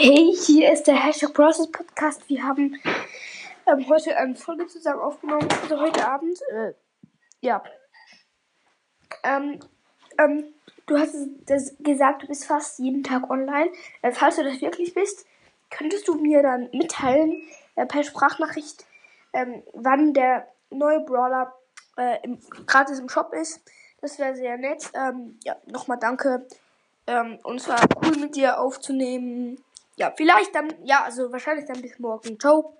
Hey, hier ist der Hashtag Process Podcast. Wir haben ähm, heute eine Folge zusammen aufgenommen, also heute Abend. Äh, ja. Ähm, ähm, du hast gesagt, du bist fast jeden Tag online. Äh, falls du das wirklich bist, könntest du mir dann mitteilen äh, per Sprachnachricht, ähm, wann der neue Brawler äh, im, gratis im Shop ist. Das wäre sehr nett. Ähm, ja, nochmal danke. Ähm, und es war cool mit dir aufzunehmen. Ja, vielleicht dann, ja, also wahrscheinlich dann bis morgen. Ciao.